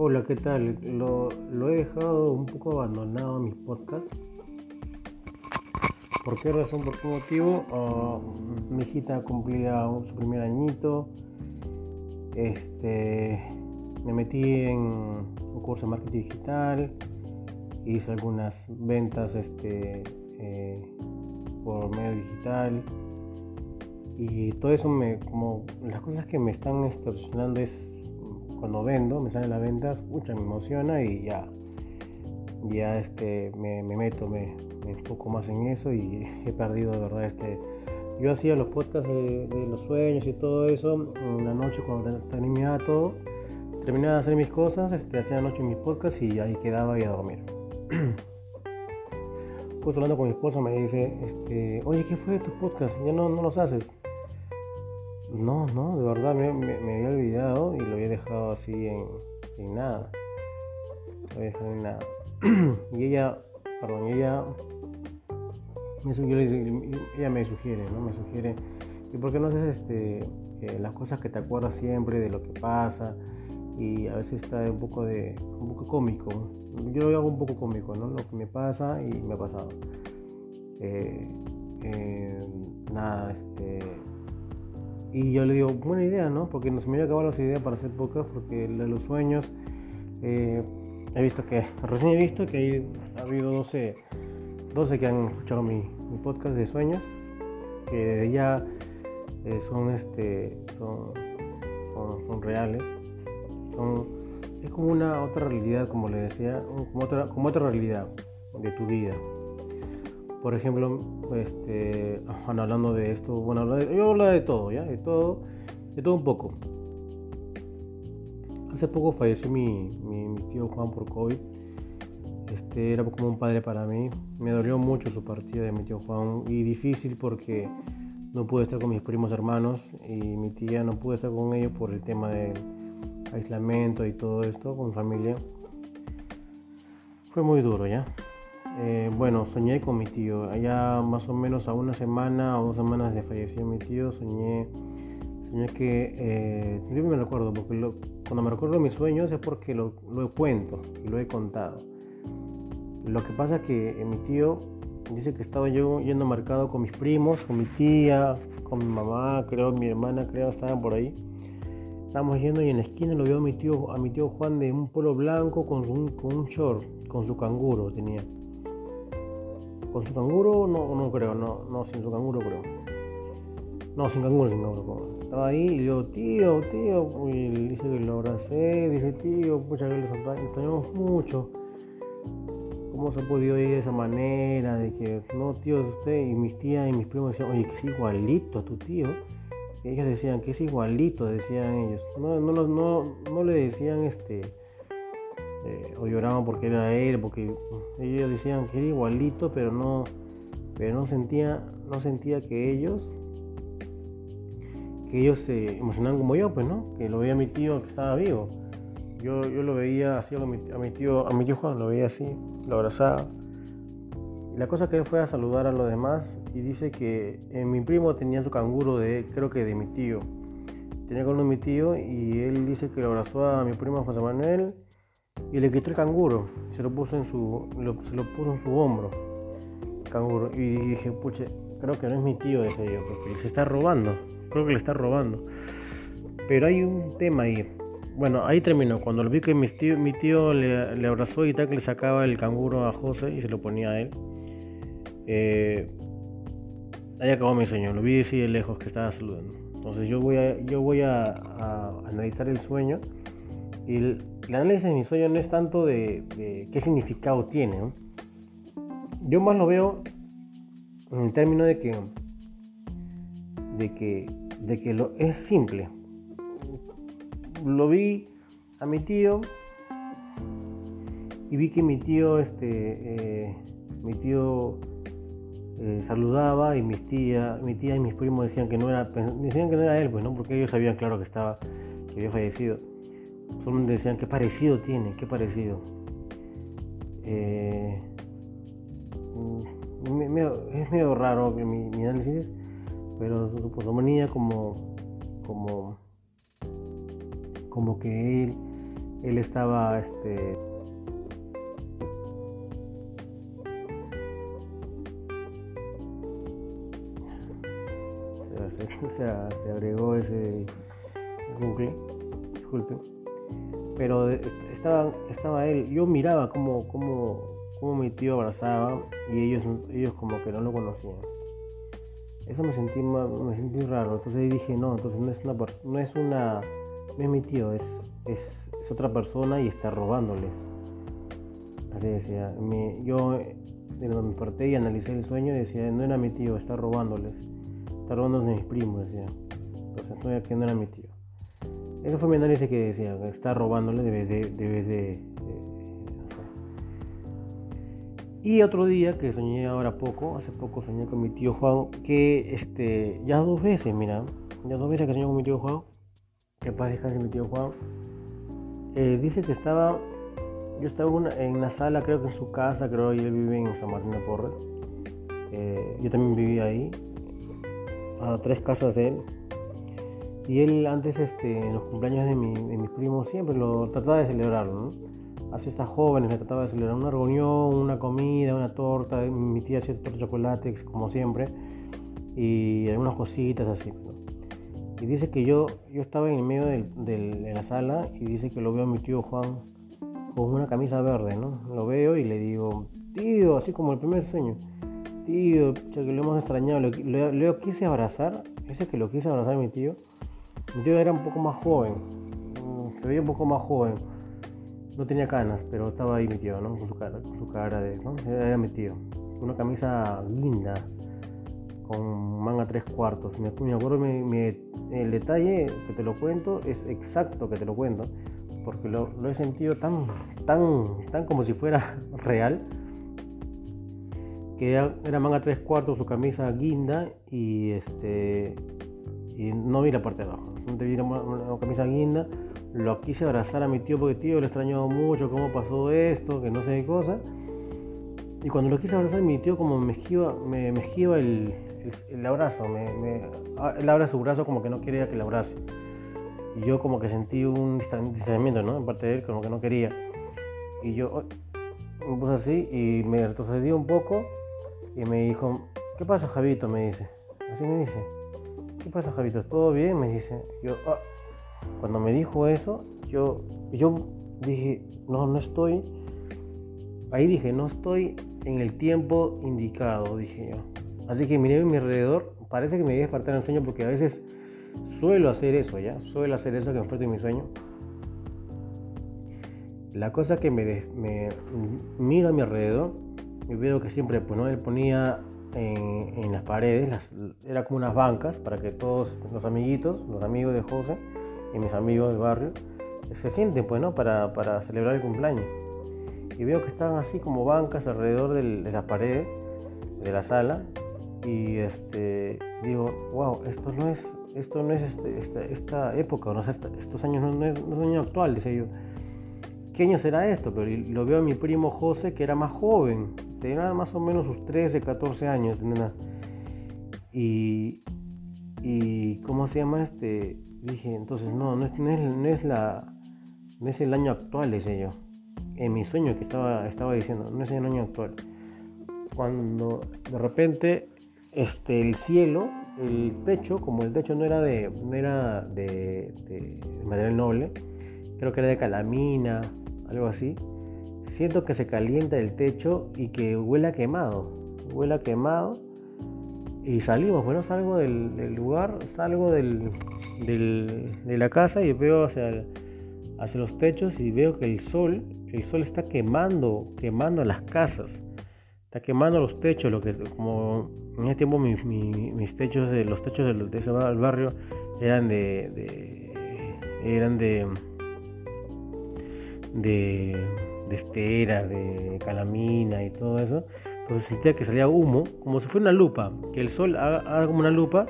Hola, ¿qué tal? Lo, he dejado un poco abandonado a mis podcasts. ¿Por qué razón? ¿Por qué motivo? Uh, mi hijita cumplía su primer añito. Este, me metí en un curso de marketing digital. Hice algunas ventas este, eh, por medio digital. Y todo eso me, como las cosas que me están extorsionando es cuando vendo, me salen las ventas, mucha me emociona y ya, ya este, me, meto, me, enfoco más en eso y he perdido de verdad este... Yo hacía los podcasts de, los sueños y todo eso en la noche cuando terminaba todo, terminaba de hacer mis cosas, este, hacía la noche mis podcasts y ahí quedaba y a dormir. pues hablando con mi esposa me dice, este, oye, ¿qué fue de tus podcasts? Ya no los haces. No, no, de verdad me, había olvidado y lo había dejado así en, nada. Lo había dejado en nada. y ella, perdón, ella me, ella me sugiere, ¿no? Me sugiere, ¿y por qué no haces este, eh, las cosas que te acuerdas siempre de lo que pasa? Y a veces está un poco de, un poco cómico. Yo lo hago un poco cómico, ¿no? Lo que me pasa y me ha pasado. Eh, eh, nada, este y yo le digo, buena idea, ¿no? Porque no se me había acabado las ideas para hacer podcast, porque de los sueños, eh, he visto que, recién he visto que ha habido 12, 12 que han escuchado mi, podcast de sueños, que ya eh, son, este, son, son, reales, son, es como una otra realidad, como le decía, como otra, como otra realidad de tu vida. Por ejemplo, este, hablando de esto, bueno, yo hablo de todo, ¿ya? De todo, de todo un poco. Hace poco falleció mi, tío Juan por COVID. Este, era como un padre para mí. Me dolió mucho su partida de mi tío Juan y difícil porque no pude estar con mis primos hermanos y mi tía no pude estar con ellos por el tema del aislamiento y todo esto con familia. Fue muy duro, ¿ya? Eh, bueno, soñé con mi tío. Allá más o menos a una semana o dos semanas de falleció mi tío, soñé, soñé que, eh, yo me recuerdo, porque cuando me recuerdo mis sueños es porque lo, lo cuento y lo he contado. Lo que pasa es que eh, mi tío dice que estaba yo yendo marcado con mis primos, con mi tía, con mi mamá, creo, mi hermana, creo, estaban por ahí. Estábamos yendo y en la esquina lo vio a mi tío, a mi tío Juan de un polo blanco con un, con un short, con su canguro tenía. ¿Con su canguro? No, no creo, no, no, sin su canguro creo. No, sin canguro, sin canguro. Estaba ahí y yo, tío, tío, y dice que lo abracé, dice, tío, pucha, que le extrañamos mucho. ¿Cómo se ha podido ir de esa manera? De que, no, tío, usted y mis tías y mis primos decían, oye, que es igualito a tu tío. Ellos decían que es igualito, decían ellos. No, no, no, no le decían este eh, o lloraban porque era él, porque ellos decían que era igualito, pero no, pero no sentía, no sentía que ellos, que ellos se emocionaban como yo, pues, ¿no? Que lo veía a mi tío que estaba vivo. Yo, yo lo veía así a mi, tío, a mi tío Juan, lo veía así, lo abrazaba. La cosa que él fue a saludar a los demás y dice que eh, mi primo tenía su canguro de, creo que de mi tío. Tenía con mi tío y él dice que lo abrazó a mi primo José Manuel y le quitó el canguro, se lo puso en su, se lo puso en su hombro, canguro, y dije, puche, creo que no es mi tío ese yo, porque se está robando, creo que le está robando. Pero hay un tema ahí. Bueno, ahí terminó. Cuando lo vi que mi tío, mi tío le, abrazó y tal, que le sacaba el canguro a José y se lo ponía a él. Eh, ahí acabó mi sueño. Lo vi así de lejos que estaba saludando. Entonces yo voy a, yo voy a analizar el sueño el, análisis de mi sueño no es tanto de, qué significado tiene. Yo más lo veo en el término de que, de que, de que lo, es simple. Lo vi a mi tío y vi que mi tío, este, eh, mi tío eh, saludaba y mi tía y mis primos decían que no era, decían que no era él, pues no, porque ellos sabían claro que estaba, que había fallecido solamente decían qué parecido tiene, qué parecido. Eh, mm, es medio raro mi, mi análisis, pero su como, como, como que él él estaba este, se, se agregó ese Google, disculpen, pero estaba, estaba él, yo miraba cómo, cómo, cómo mi tío abrazaba y ellos, ellos como que no lo conocían. Eso me sentí, me sentí raro, entonces dije, no, entonces no es una, no es una, es mi tío, es, es, otra persona y está robándoles. Así decía, yo de donde me y analicé el sueño y decía, no era mi tío, está robándoles está robando de mis primos, decía. Entonces, no, que no era mi tío. Eso fue mi análisis que decía, está robándole, debe de, de, Y otro día que soñé ahora poco, hace poco soñé con mi tío Juan, que este, ya dos veces, mira, ya dos veces que soñé con mi tío Juan, que paz descanse mi tío Juan, eh, dice que estaba, yo estaba en una sala, creo que en su casa, creo que él vive en San Martín de Porres, eh, yo también vivía ahí, a tres casas de él. Y él antes, este, en los cumpleaños de, mi, de mis primos, siempre lo trataba de celebrarlo, ¿no? Estas jóvenes le trataba de celebrar una reunión, una comida, una torta. Mi tía hacía torta de chocolate, como siempre, y algunas cositas así. Y dice que yo, yo estaba en el medio de la sala y dice que lo veo a mi tío Juan con una camisa verde, ¿no? Lo veo y le digo, tío, así como el primer sueño tío, lo hemos extrañado, lo, quise abrazar, ese que lo quise abrazar a mi tío, tío era un poco más joven, se veía un poco más joven, no tenía canas, pero estaba ahí mi tío, ¿no? Con su cara, con su cara de, ¿no? Era mi tío, una camisa linda, con manga tres cuartos, me, acuerdo el detalle que te lo cuento es exacto que te lo cuento, porque lo, he sentido tan, tan, tan como si fuera real que era, manga tres cuartos, su camisa guinda y este y no vi la parte de abajo, no vi la, camisa guinda, lo quise abrazar a mi tío porque tío le extrañado mucho cómo pasó esto, que no sé qué cosa. Y cuando lo quise abrazar, mi tío como me esquiva, me, esquiva el, abrazo, me, me, él abre su brazo como que no quería que le abrace. Y yo como que sentí un distanciamiento, ¿no? En parte de él, como que no quería. Y yo me puse así y me retrocedí un poco y me dijo, ¿qué pasa Javito? Me dice. Así me dice. ¿Qué pasa Javito? ¿Todo bien? Me dice. Yo, ah". Cuando me dijo eso, yo, yo dije, no, no estoy. Ahí dije, no estoy en el tiempo indicado, dije yo. Así que miré a mi alrededor, parece que me voy a despertar en sueño porque a veces suelo hacer eso, ¿ya? Suelo hacer eso que me despierto en mi sueño. La cosa que me, me miro a mi alrededor y veo que siempre pues, ¿no? él ponía en, las paredes, era como unas bancas para que todos los amiguitos, los amigos de José y mis amigos del barrio, se sienten pues, ¿no? para, para celebrar el cumpleaños. Y veo que están así como bancas alrededor de las paredes de la sala y este, digo, wow, esto no es, esto no es este, esta, época, no, estos años no, es, no es año actual, dice yo. ¿Qué año será esto? Pero lo veo a mi primo José que era más joven, tenía más o menos sus 13, 14 años. Y, y, ¿cómo se llama este? Dije, entonces no, no es, no es, la, no es el año actual, ese yo. En mi sueño que estaba, estaba diciendo, no es el año actual. Cuando de repente este, el cielo, el techo, como el techo no era de, no era de, de material noble, creo que era de calamina, algo así, siento que se calienta el techo y que huele a quemado, huele a quemado. Y salimos, bueno, salgo del, lugar, salgo del, de la casa y veo hacia, hacia los techos y veo que el sol, el sol está quemando, quemando las casas, está quemando los techos, lo que como en ese tiempo mis, mis, techos, de, los techos de, ese barrio eran de, de eran de de de estera, de calamina y todo eso. Entonces sentía que salía humo, como si fuera una lupa, que el sol haga, como una lupa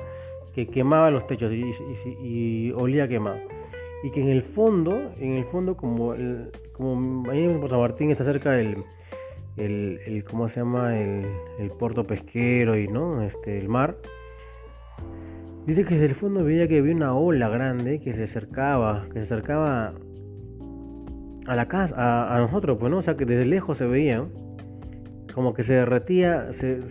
que quemaba los techos y, olía quemado. Y que en el fondo, en el fondo, como, el, como ahí en San Martín está cerca del, el, el, ¿cómo se llama? El, el, puerto pesquero y no, este, el mar. Dice que desde el fondo veía que había una ola grande que se acercaba, que se acercaba a la casa, a, nosotros, pues, ¿no? O sea, que desde lejos se veía, como que se derretía, se,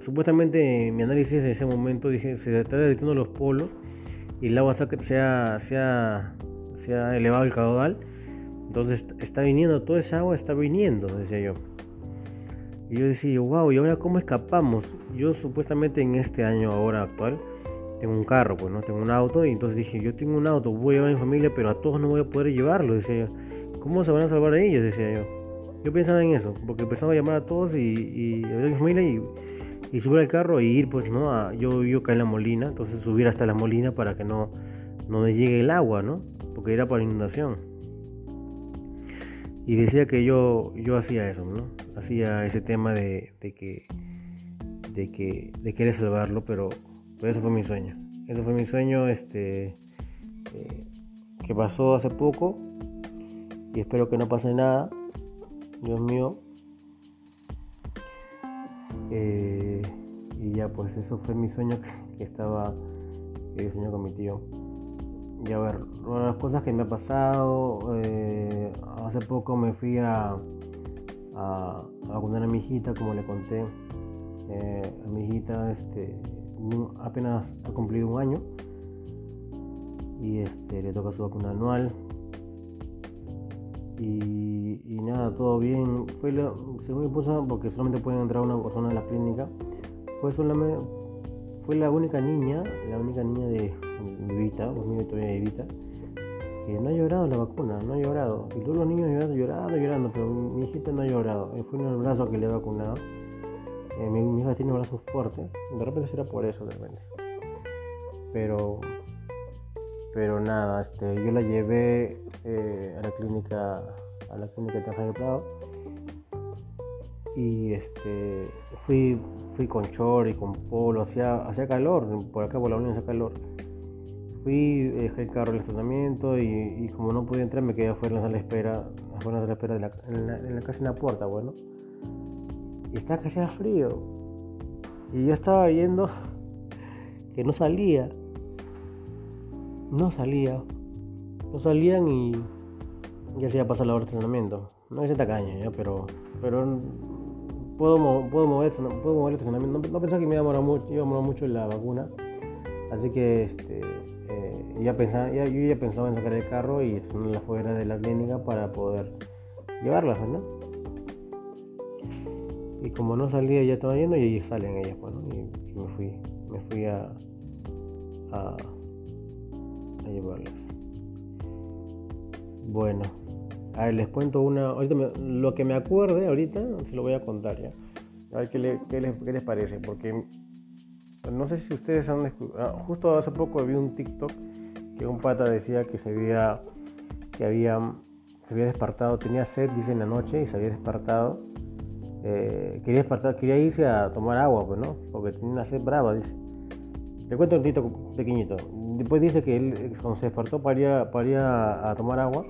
supuestamente mi análisis de ese momento dije, se está derritiendo los polos y el agua se ha, se elevado el caudal, entonces está viniendo, toda esa agua está viniendo, decía yo. Y yo decía, wow, ¿y ahora cómo escapamos? Yo supuestamente en este año ahora actual tengo un carro, pues no tengo un auto, y entonces dije, yo tengo un auto, voy a llevar a mi familia, pero a todos no voy a poder llevarlo, decía yo. ¿Cómo se van a salvar a ellos? Decía yo. Yo pensaba en eso, porque empezaba a llamar a todos y, y a mi familia y, subir al carro y ir, pues, ¿no? A, yo vivo acá en la molina, entonces subir hasta la molina para que no, no me llegue el agua, ¿no? Porque era para inundación. Y decía que yo, yo hacía eso, ¿no? Hacía ese tema de, de que, de que, de querer salvarlo, pero, eso fue mi sueño. Eso fue mi sueño, este, eh, que pasó hace poco y espero que no pase nada. Dios mío. Eh, y ya pues eso fue mi sueño que, estaba que soñó con mi tío. Y a ver, una las cosas que me ha pasado, eh, hace poco me fui a, a, vacunar a mi hijita, como le conté. Eh, a mi hijita este, apenas ha cumplido un año y este, le toca su vacuna anual y, nada, todo bien. Fue la, según mi porque solamente pueden entrar una persona a la clínica, fue solamente fue la única niña, la única niña de, Evita, los niños todavía de Evita, que no ha llorado la vacuna, no ha llorado. Y todos los niños llorando, llorando, llorando, pero mi, hijita no ha llorado. Fue en el brazo que le he vacunado. Eh, mi, hija tiene brazos fuertes, de repente será por eso, de repente. Pero pero nada, este, yo la llevé eh, a la clínica, a la clínica de Prado y este, fui, fui con short y con polo, hacía, hacía calor, por acá por la unión hacía calor. Fui, dejé el carro en el estacionamiento y, como no podía entrar me quedé afuera en la espera, afuera en la espera de la, en la, en la en la puerta, bueno. Y estaba que hacía frío. Y yo estaba viendo que no salía no salía. Salían y ya se iba a pasar la hora de entrenamiento. No es tacaña, ¿ya? pero pero puedo, puedo, mover, puedo mover el entrenamiento. No, pensaba que me iba a mucho, iba a mucho la vacuna. Así que este, eh, ya pensaba, ya, yo ya pensaba en sacar el carro y la fuera de la clínica para poder llevarlas, ¿no? Y como no salía, ya estaba yendo y salen ellas, pues, y, me fui, me fui a llevarlas. Bueno, a ver, les cuento una. Ahorita lo que me acuerde, ahorita se lo voy a contar ya. A ver qué, les, parece, porque no sé si ustedes han ah, Justo hace poco vi un TikTok que un pata decía que se había. que había. se había despertado, tenía sed, dice en la noche, y se había despertado. Eh, quería despertar, quería irse a tomar agua, pues no, porque tenía una sed brava, dice. Le cuento un tito pequeñito. Después dice que él cuando se despertó para ir, a, tomar agua,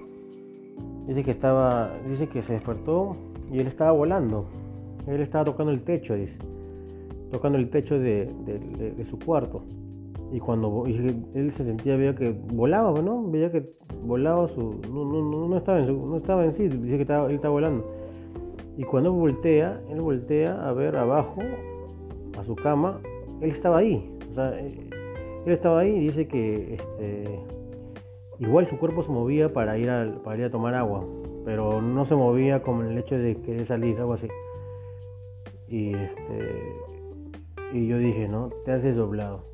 dice que estaba, dice que se despertó y él estaba volando. Él estaba tocando el techo, dice, tocando el techo de, su cuarto. Y cuando él se sentía, veía que volaba, ¿no? Veía que volaba su. No, estaba, en no estaba en sí, dice que estaba, él estaba volando. Y cuando voltea, él voltea a ver abajo, a su cama, él estaba ahí. Eh, él estaba ahí y dice que este, igual su cuerpo se movía para ir, a, para ir a tomar agua, pero no se movía como el hecho de querer salir, algo así. Y, este, y yo dije, ¿no? Te has desdoblado.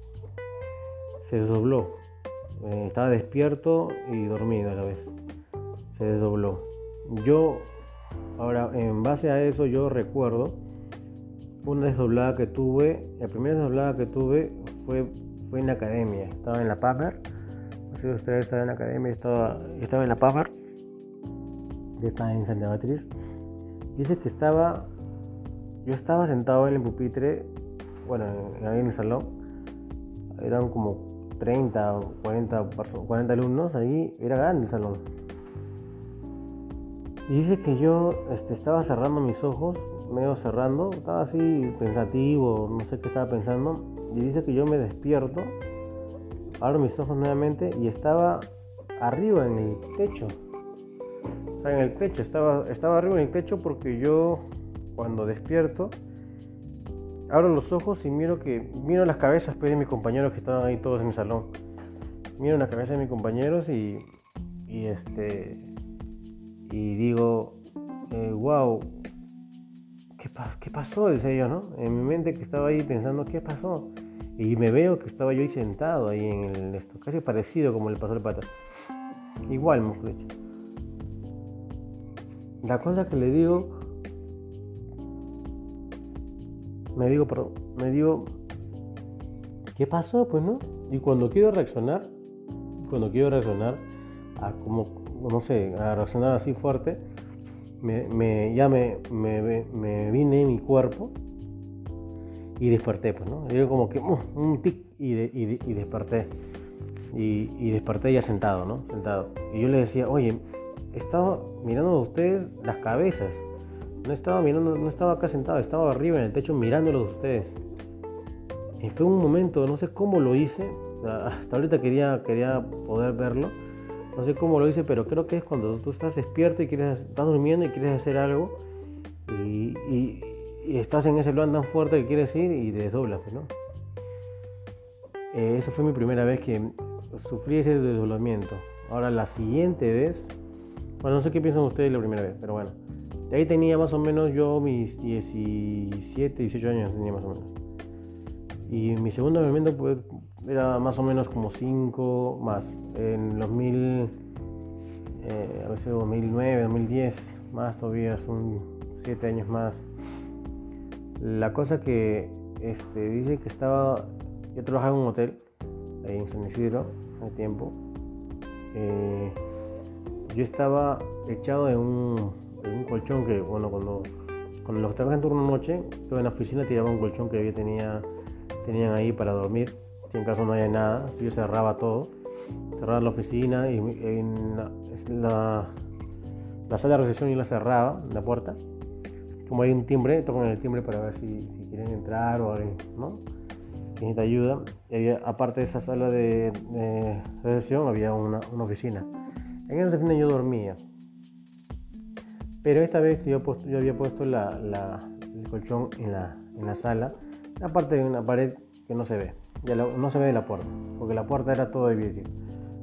Se desdobló. Eh, estaba despierto y dormido a la vez. Se desdobló. Yo, ahora, en base a eso, yo recuerdo una desdoblada que tuve, la primera desdoblada que tuve fue, fue en la academia, estaba en la PAPER, no sé si ustedes estaban en la academia, estaba, estaba en la PAPER, está en Santa Beatriz, dice que estaba, yo estaba sentado en el pupitre, bueno, ahí en el salón, eran como 30 o 40, 40 alumnos, ahí era grande el salón. Y dice que yo este, estaba cerrando mis ojos medio cerrando, estaba así pensativo, no sé qué estaba pensando, y dice que yo me despierto, abro mis ojos nuevamente y estaba arriba en el techo. en el techo, estaba, estaba arriba en el techo porque yo cuando despierto abro los ojos y miro que miro las cabezas pues, de mis compañeros que estaban ahí todos en el salón. Miro la cabeza de mis compañeros y, y este y digo, wow, eh, ¿qué, ¿qué pasó? Decía yo, ¿no? En mi mente que estaba ahí pensando, ¿qué pasó? Y me veo que estaba yo ahí sentado ahí en el esto, casi parecido como le pasó el pata. Igual, mejor. La cosa que le digo, me digo, perdón, me digo, ¿qué pasó? Pues no. Y cuando quiero reaccionar, cuando quiero reaccionar a como, no sé, a reaccionar así fuerte, me, ya me, me, vine mi cuerpo y desperté, pues, ¿no? Yo como que uh, un tic y, y, desperté. Y, desperté ya sentado, ¿no? Sentado. Y yo le decía, oye, estaba mirando a ustedes las cabezas. No estaba mirando, no estaba acá sentado, estaba arriba en el techo mirándolos a ustedes. Y fue un momento, no sé cómo lo hice, hasta ahorita quería, quería poder verlo. No sé cómo lo hice, pero creo que es cuando tú estás despierto y quieres, estás durmiendo y quieres hacer algo y, estás en ese plan tan fuerte que quieres ir y te desdoblas, ¿no? Eh, esa fue mi primera vez que sufrí ese desdoblamiento. Ahora la siguiente vez, bueno, no sé qué piensan ustedes la primera vez, pero bueno. De ahí tenía más o menos yo mis 17, 18 años tenía más o menos. Y mi segundo movimiento pues, era más o menos como 5 más. En los mil, eh, a veces 2009, 2010, más todavía, son 7 años más. La cosa que este, dice que estaba, yo trabajaba en un hotel, ahí en San Isidro, hace tiempo. Eh, yo estaba echado en un, en un, colchón que, bueno, cuando, cuando los trabajaba en turno noche, yo en la oficina tiraba un colchón que había tenía tenían ahí para dormir, si en caso no haya nada, yo cerraba todo, cerraba la oficina y en la, la, sala de recepción yo la cerraba, la puerta, como hay un timbre, tocan el timbre para ver si, quieren entrar o ¿no? si necesita ayuda. Y aparte de esa sala de, recepción había una, oficina. En esa oficina yo dormía. Pero esta vez yo, había puesto el colchón en la, en la sala aparte de una pared que no se ve, ya no se ve de la puerta, porque la puerta era todo de vidrio,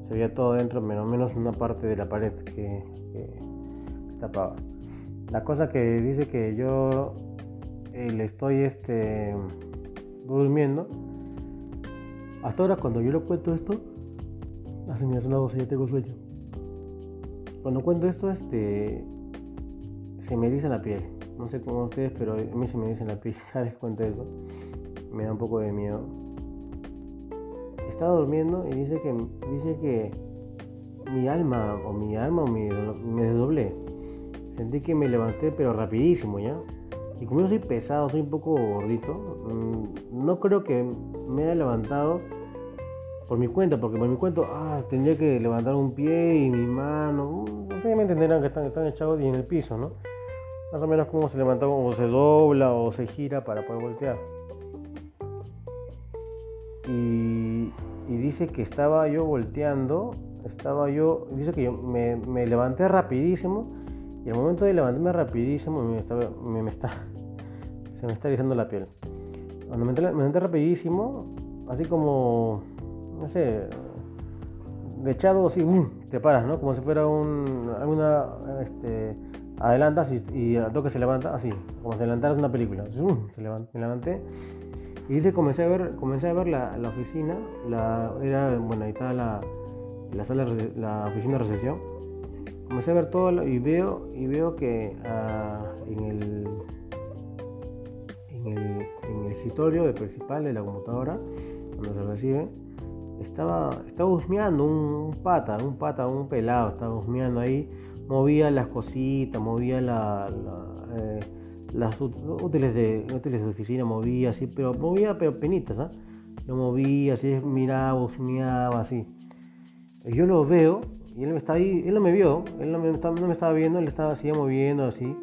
se veía todo dentro, menos menos una parte de la pared que, tapaba. La cosa que dice que yo eh, le estoy este, durmiendo, hasta ahora cuando yo le cuento esto, hace me hace una voz ya tengo sueño. Cuando cuento esto, este, se me dice la piel. No sé cómo ustedes, pero a mí se me dice la piel cada vez cuento eso. Me da un poco de miedo. Estaba durmiendo y dice que, dice que mi alma, o mi alma, o mi, me desdoblé. Sentí que me levanté, pero rapidísimo ya. Y como yo soy pesado, soy un poco gordito, mm, no creo que me haya levantado por mi cuenta, porque por mi cuenta, ah, tendría que levantar un pie y mi mano. No sé, me entenderán que están, echados y en el piso, ¿no? más o menos cómo se levanta, cómo se dobla o se gira para poder voltear. Y, dice que estaba yo volteando, estaba yo, dice que yo me, levanté rapidísimo y al momento de levantarme rapidísimo me, me, está, se me está erizando la piel. Cuando me, levanté rapidísimo, así como, no sé, de echado así, te paras, ¿no? Como si fuera un, alguna, este, adelantas y, y toque se levanta así, como si levantaras una película. Se me levanté y dice, comencé a ver, comencé a ver la, oficina, era, bueno, ahí está la, la sala, la oficina de recepción. Comencé a ver todo y veo, y veo que ah, en, el, en, el, escritorio principal de la computadora, donde se recibe, estaba, estaba husmeando un, pata, un pata, un pelado, estaba husmeando ahí movía las cositas, movía la, eh, las útiles de, útiles de oficina, movía así, pero movía pero penitas, ¿ah? Lo movía así, miraba, husmeaba así. Yo lo veo y él me está ahí, él no me vio, él no me, estaba viendo, él estaba así moviendo así.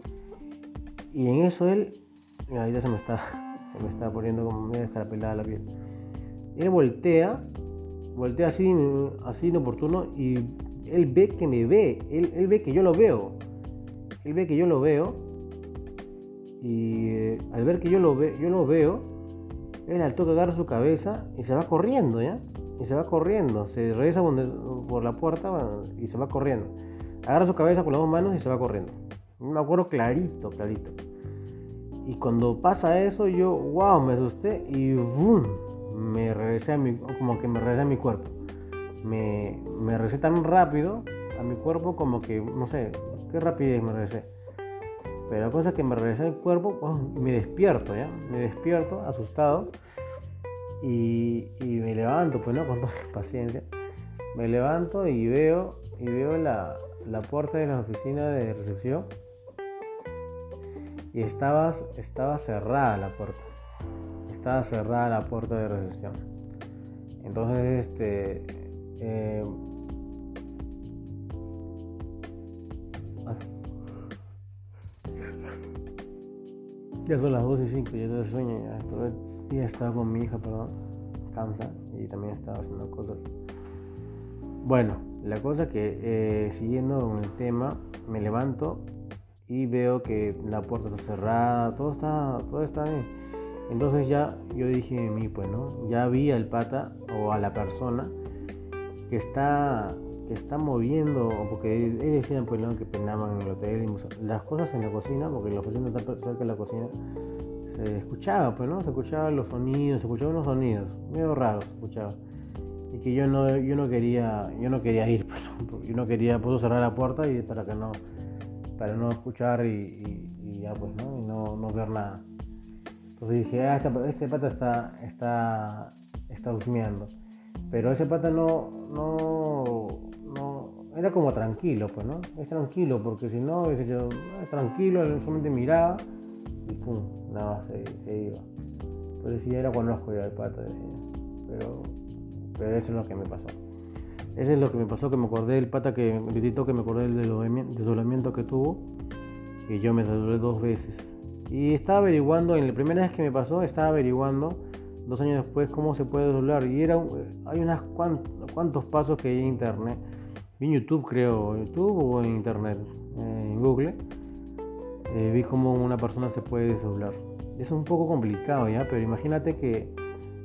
Y en eso él, mira, ya se me está, se me está poniendo como medio escarapelada la piel. Él voltea, voltea así, así inoportuno y él ve que me ve, él, él ve que yo lo veo. Él ve que yo lo veo y eh, al ver que yo lo, ve, yo lo veo, él al toque agarra su cabeza y se va corriendo, ¿ya? Y se va corriendo, se regresa por la puerta y se va corriendo. Agarra su cabeza con las dos manos y se va corriendo. Me acuerdo clarito, clarito. Y cuando pasa eso, yo, wow, me asusté y boom, me regresé a mi, como que me regresé a mi cuerpo. Me, me regresé tan rápido a mi cuerpo como que, no sé, qué rapidez me regresé. Pero la cosa es que me regresé al cuerpo y me despierto, ¿ya? Me despierto, asustado. Y, me levanto, pues no, con toda paciencia. Me levanto y veo, y veo la, la puerta de la oficina de recepción y estaba, estaba cerrada la puerta. Estaba cerrada la puerta de recepción. Entonces, este. Eh, ya son las 2 y 5, ya te sueño. Ya, todo día estaba con mi hija, perdón. Cansa y también estaba haciendo cosas. Bueno, la cosa que eh, siguiendo con el tema, me levanto y veo que la puerta está cerrada, todo está, todo está bien. Entonces ya yo dije en mí, pues, ¿no? Ya vi al pata o a la persona que está, que está moviendo, porque él decía, pues, ¿no? Que penaban en el hotel, las cosas en la cocina, porque la oficina está cerca de la cocina, se escuchaba, pues, ¿no? Se escuchaban los sonidos, se escuchaban los sonidos, medio raros se escuchaba. Y que yo no, yo no quería, yo no quería ir, pues, yo no quería, puedo cerrar la puerta y para que no para no escuchar y, ya pues, ¿no? Y no, ver nada. Entonces dije, ah, este, este, pata está, está, está husmeando. Pero ese pata no, no, no, era como tranquilo, pues, ¿no? Es tranquilo, porque si no, es tranquilo, solamente miraba y pum, nada más se, iba. Sí, ya era conozco ya el pata, decía. Pero, pero eso es lo que me pasó. Ese es lo que me pasó, que me acordé del pata que gritito que me acordé del desolamiento que tuvo. Y yo me desolé dos veces. Y estaba averiguando, en la primera vez que me pasó, estaba averiguando dos años después cómo se puede desdoblar. Y era, hay unos cuantos, pasos que hay en internet. En YouTube, creo, YouTube o en internet, eh, en Google. Eh, vi cómo una persona se puede desdoblar. Es un poco complicado ya, pero imagínate que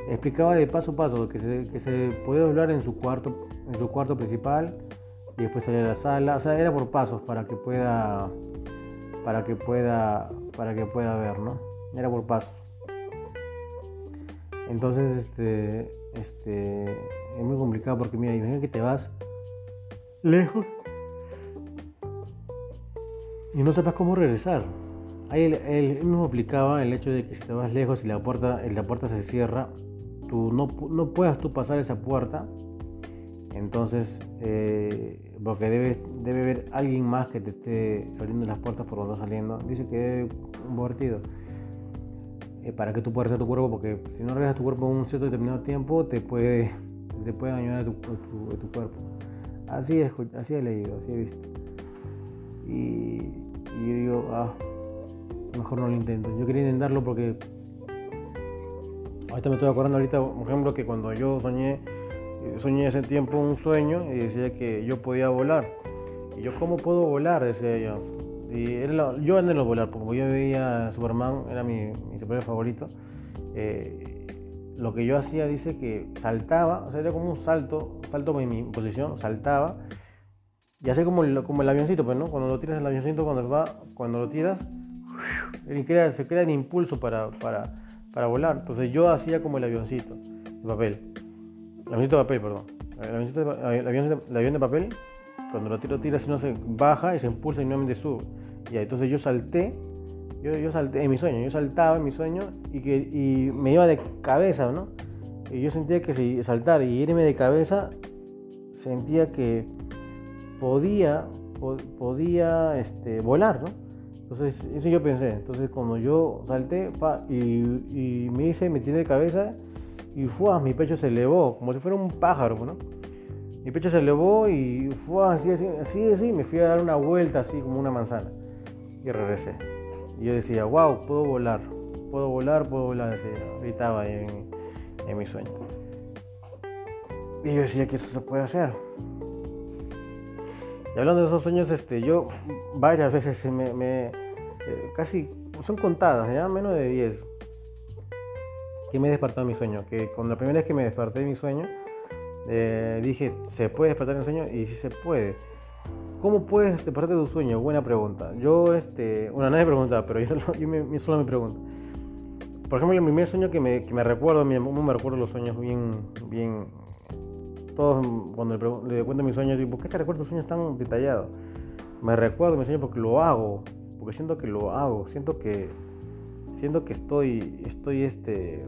explicaba de paso a paso que se, que se puede doblar en su cuarto en su cuarto principal y después salir a la sala. O sea, era por pasos para que pueda para que pueda para que pueda ver, ¿no? Era por pasos. Entonces, este este es muy complicado porque mira, imagina que te vas lejos y no sepas cómo regresar. Ahí él, mismo explicaba el hecho de que si te vas lejos y la puerta, la puerta se cierra, tú no, no puedas tú pasar esa puerta entonces, eh, porque debe, debe haber alguien más que te esté abriendo las puertas por donde estás saliendo. Dice que es un vertido. Eh, para que tú puedas tu cuerpo, porque si no regresas tu cuerpo en un cierto determinado tiempo, te puede, te puede dañar tu, cuerpo. Así, es, así he leído, así he visto. Y, yo digo, ah, mejor no lo intento. Yo quería intentarlo porque ahorita me estoy acordando ahorita, por ejemplo, que cuando yo soñé soñé ese tiempo un sueño y decía que yo podía volar. Y yo, ¿cómo puedo volar? Decía yo. Y yo anhelo volar, porque yo veía Superman, era mi, mi superhéroe favorito. Eh, lo que yo hacía dice que saltaba, o sea, era como un salto, salto en mi posición, saltaba. Y así como el, como el avioncito, pues, ¿no? Cuando lo tiras el avioncito, cuando, va, cuando lo tiras, se crea el impulso para, para, para volar. Entonces yo hacía como el avioncito de papel. El avioncito de papel, perdón. El, avión, de papel, cuando lo tiro, tira, si no se baja y se impulsa y nuevamente sube. Y entonces yo salté, yo, yo salté en mi sueño, yo saltaba en mi sueño y, que, y me iba de cabeza, ¿no? Y yo sentía que si saltar y irme de cabeza, sentía que podía, podía este, volar, ¿no? Entonces, eso yo pensé. Entonces, cuando yo salté y, me hice, me tiré de cabeza, y fue, mi pecho se elevó, como si fuera un pájaro, ¿no? Mi pecho se elevó y fue así, así, así, así, me fui a dar una vuelta así como una manzana y regresé. Y yo decía, wow, puedo volar, puedo volar, puedo volar, decía, gritaba en, en mi sueño. Y yo decía que eso se puede hacer. Y hablando de esos sueños, este, yo varias veces me, eh, casi son contadas, ya menos de 10, que me he despertado mi sueño. Que con la primera vez que me desperté de mi sueño, eh, dije, ¿se puede despertar el sueño? Y sí se puede. ¿Cómo puedes despertarte de tu sueño? Buena pregunta. Yo, este, una nadie pregunta, pero yo, yo me, solo me pregunto. Por ejemplo, el primer sueño que me, que me recuerdo, me, me recuerdo los sueños bien, bien, todos cuando le, cuento mis sueños, digo, ¿por qué te recuerdo tus sueños tan detallados? Me recuerdo mis sueños porque lo hago, porque siento que lo hago, siento que, siento que estoy, estoy este,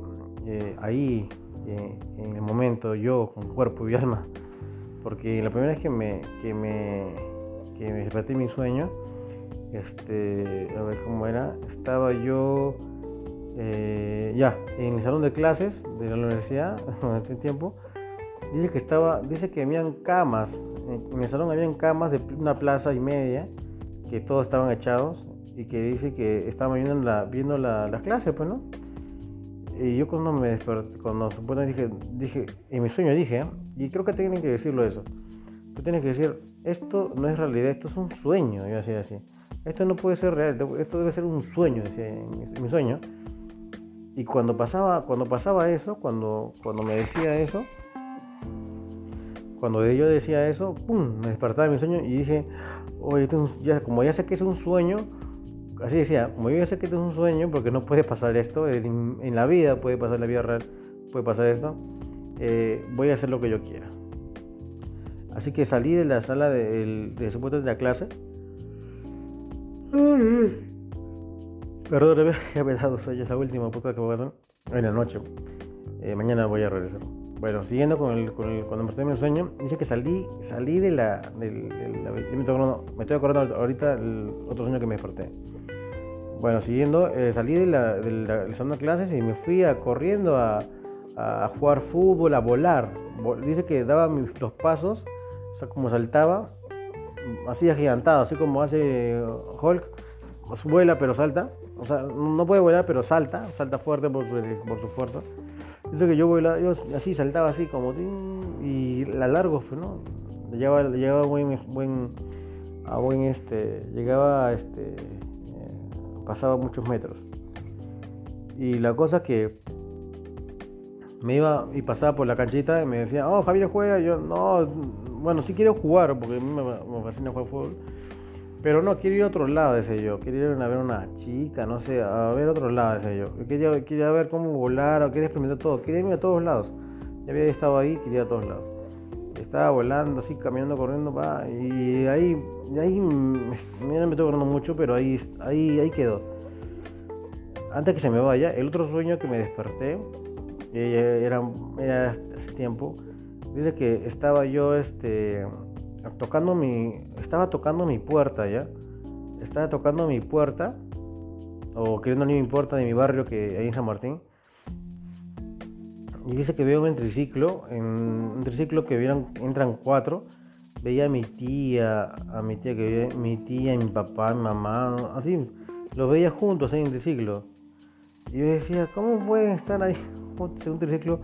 eh, ahí eh, en el momento, yo, con cuerpo y alma. Porque la primera vez que me, que me, que me desperté mi sueño, este, a ver cómo era, estaba yo eh, ya en el salón de clases de la universidad en este tiempo. Dice que estaba, dice que habían camas, en el salón habían camas de una plaza y media, que todos estaban echados y que dice que estaban viendo, la, viendo la, las clases, pues, ¿no? Y yo cuando me desperté, cuando supuestamente dije, dije, en mi sueño dije, y creo que tienen que decirlo eso, tú tienes que decir, esto no es realidad, esto es un sueño, yo decía así, esto no puede ser real, esto debe ser un sueño, decía en mi, sueño. Y cuando pasaba, cuando pasaba eso, cuando, cuando me decía eso, cuando yo decía eso, ¡pum! me despertaba de mi sueño y dije, oye, ya, como ya sé que es un sueño, así decía, como yo ya sé que es un sueño, porque no puede pasar esto, en, la vida puede pasar, en la vida real puede pasar esto, eh, voy a hacer lo que yo quiera. Así que salí de la sala de, de, de, de la clase. Perdón, ya me he dado sueño, esa última puta que voy a hacer en la noche. Eh, mañana voy a regresar. Bueno, siguiendo con el, con el cuando me el sueño, dice que salí, salí de la, del, me, estoy acordando, ahorita el otro sueño que me desperté. Bueno, siguiendo, eh, salí de la, de la, clases y me fui corriendo a, a, jugar fútbol, a volar. Dice que daba los pasos, o como saltaba, así agigantado, así como hace Hulk, pues vuela pero salta. O sea, no puede volar pero salta, salta fuerte por su, por su fuerza. Dice que yo yo así saltaba así como y la largo, pues, ¿no? Llegaba, llegaba buen, buen, a buen este, llegaba este pasaba muchos metros. Y la cosa que me iba y pasaba por la canchita y me decía, oh, Javier juega. yo, no, bueno, sí quiero jugar, porque a mí me, fascina jugar fútbol. Pero no, quiero ir a otro lado, decía yo. Quiero ir a ver una chica, no sé, a ver otro lado, decía yo. Quería, quería ver cómo volar, quería experimentar todo. Quería irme a todos lados. Ya había estado ahí, quería ir a todos lados. Estaba volando, así, caminando, corriendo, va, y ahí ahí me, me estoy acordando mucho, pero ahí, ahí, ahí quedó. Antes que se me vaya, el otro sueño que me desperté, era, era hace tiempo, dice que estaba yo este, tocando mi, estaba tocando mi puerta ya, estaba tocando mi puerta, o queriendo ni mi puerta de mi barrio que hay en San Martín, y dice que veo un triciclo, en un triciclo que vieron, entran cuatro, veía a mi tía, a mi tía que veía, mi tía, mi papá, mi mamá, así, los veía juntos ahí en el triciclo. Y yo decía, ¿cómo pueden estar ahí juntos en un triciclo?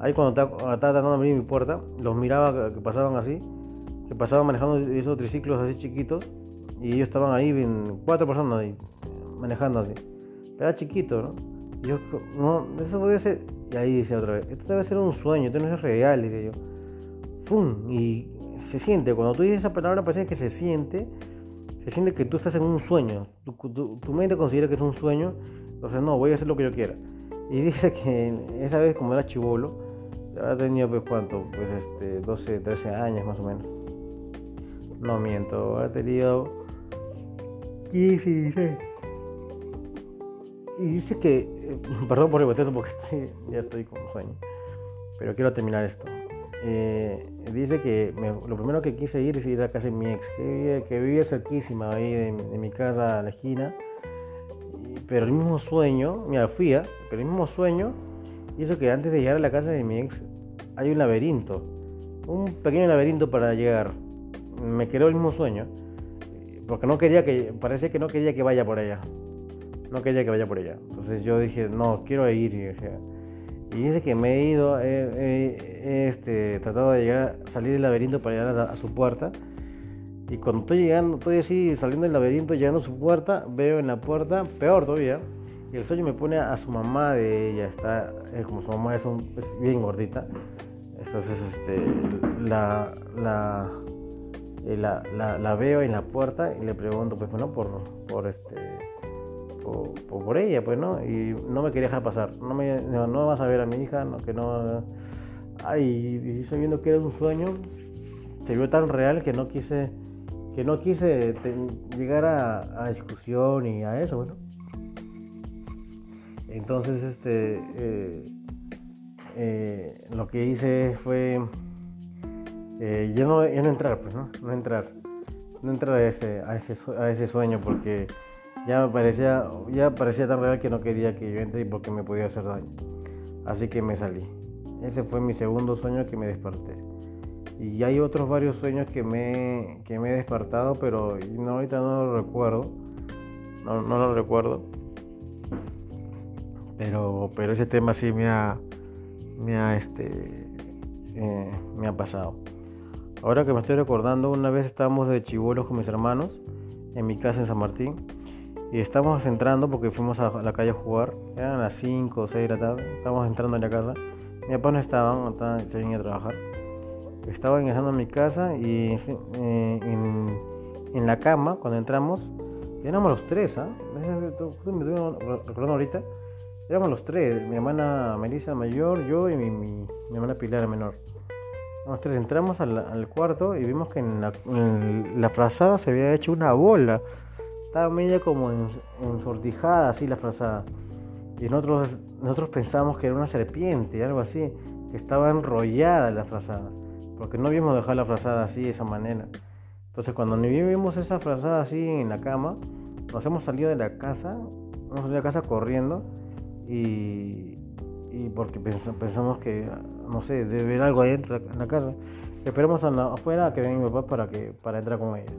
Ahí cuando estaba, tratando de abrir mi puerta, los miraba que pasaban así, que pasaban manejando esos triciclos así chiquitos, y ellos estaban ahí, cuatro personas ahí, manejando así. Era chiquito, ¿no? Y yo, no, eso puede ser. Y ahí dice otra vez, esto debe ser un sueño, esto no es real, dice yo. ¡Fum! Y se siente, cuando tú dices esa palabra parece que se siente, se siente que tú estás en un sueño, tu, mente considera que es un sueño, entonces no, voy a hacer lo que yo quiera. Y dice que esa vez como era chivolo, ha tenido pues cuánto, pues este, 12, 13 años más o menos. No miento, ha tenido 15, 16. Y dice que, eh, perdón por repetir eso porque ya estoy con sueño, pero quiero terminar esto. Eh, dice que lo primero que quise ir es ir a casa de mi ex, que vivía, cerquísima ahí de, mi casa a la esquina. pero el mismo sueño, mira, fui, ¿eh? pero el mismo sueño hizo que antes de llegar a la casa de mi ex hay un laberinto, un pequeño laberinto para llegar. Me quedó el mismo sueño, porque no quería que, parecía que no quería que vaya por allá. No quería que vaya por allá. Entonces yo dije, no, quiero ir. Y, dice que me he ido, he, este, tratado de llegar, salir del laberinto para llegar a, su puerta. Y cuando estoy llegando, estoy así saliendo del laberinto, llegando a su puerta, veo en la puerta, peor todavía, y el sueño me pone a su mamá de ella, está, es como su mamá es, es bien gordita. Entonces, este, la, la, la, veo en la puerta y le pregunto, pues, bueno, por, por este, por, por, ella, pues, ¿no? Y no me quería dejar pasar. No me, no, no vas a ver a mi hija, no, que no. Ay, y sabiendo que era un sueño, se vio tan real que no quise, que no quise llegar a, a, discusión y a eso, bueno. Entonces, este, eh, eh, lo que hice fue eh, no, no entrar, pues, ¿no? No entrar. No entrar a ese, a ese, a ese sueño porque ya me parecía, ya parecía tan real que no quería que yo entre porque me podía hacer daño. Así que me salí. Ese fue mi segundo sueño que me desperté. Y hay otros varios sueños que me, que me he despertado, pero no, ahorita no lo recuerdo. No, no lo recuerdo. Pero, pero ese tema sí me ha, me ha, este, eh, me ha pasado. Ahora que me estoy recordando, una vez estábamos de chivolos con mis hermanos en mi casa en San Martín y estábamos entrando porque fuimos a la calle a jugar, eran las 5 o 6 de la tarde, estábamos entrando en la casa, mi papá no estaba, estaba se venía a trabajar, estaba ingresando a mi casa y eh, en, la cama, cuando entramos, éramos los tres, ¿ah? me recordando ahorita, éramos los tres, mi hermana Melissa mayor, yo y mi, mi hermana Pilar menor. Nosotros entramos al, cuarto y vimos que en la, frazada se había hecho una bola. Estaba media como ensortijada así la frazada. Y nosotros, nosotros pensamos que era una serpiente, algo así, que estaba enrollada la frazada. Porque no habíamos dejado la frazada así de esa manera. Entonces cuando vimos esa frazada así en la cama, nos hemos salido de la casa, hemos salido de la casa corriendo y, y porque pensamos que no sé, de ver algo adentro en la casa. Esperemos afuera que venga mi papá para que para entrar con ella.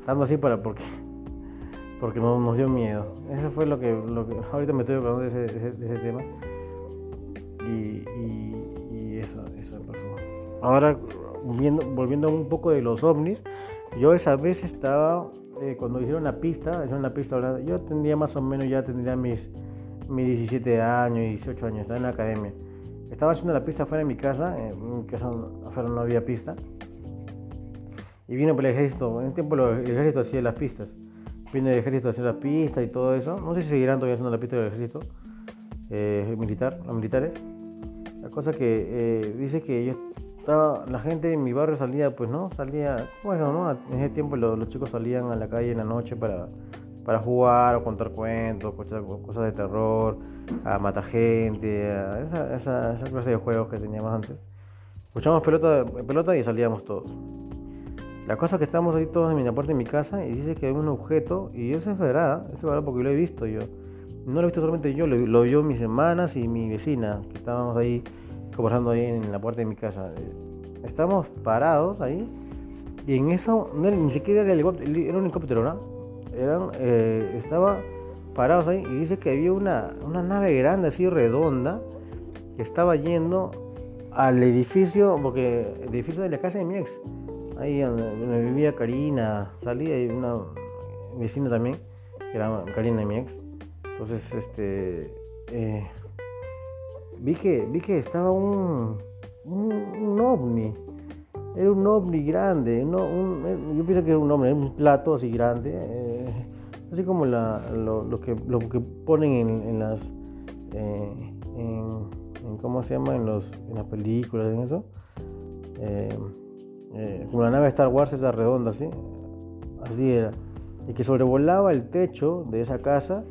Estando así para porque porque nos, nos dio miedo. Eso fue lo que, lo que ahorita me estoy acordando de ese, de ese, tema. Y, y, eso, eso pasó. Ahora, volviendo, volviendo un poco de los ovnis, yo esa vez estaba, eh, cuando hicieron la pista, hicieron la pista, yo tendría más o menos, ya tendría mis, mis 17 años, 18 años, estaba en la academia. Estaba haciendo la pista afuera de mi casa, en mi casa afuera no había pista. Y vino por el ejército, en el tiempo el ejército hacía las pistas. Vino el ejército a hacer la pista y todo eso. No sé si seguirán todavía haciendo la pista del ejército eh, militar, los militares. La cosa que eh, dice que yo estaba, la gente en mi barrio salía, pues no, salía, bueno, ¿no? En ese tiempo los chicos salían a la calle en la noche para para jugar o contar cuentos, cosas, de terror, a matar gente, a esa, esa, clase de juegos que teníamos antes. Escuchamos pelota, pelota y salíamos todos. La cosa es que estamos ahí todos en la puerta de mi casa y dice que hay un objeto, y eso es verdad, eso es verdad porque lo he visto yo. No lo he visto solamente yo, lo, lo vio mis hermanas y mi vecina, que estábamos ahí conversando ahí en la puerta de mi casa. Estamos parados ahí y en eso, ni siquiera era, era un helicóptero, ¿no? Eran, eh, estaba parados ahí y dice que había una, una nave grande así redonda que estaba yendo al edificio, porque edificio de la casa de mi ex, ahí donde, vivía Karina, salía y una vecina también, que era Karina y mi ex. Entonces, este, eh, vi que vi que estaba un, un ovni era un ovni grande, un, yo pienso que era un ovni, un plato así grande, eh, así como la, que, ponen en, en las, eh, en, ¿cómo se llama? En, los, en las películas, en eso. Eh, como la nave de Star Wars, esa redonda, así, así era. Y que sobrevolaba el techo de esa casa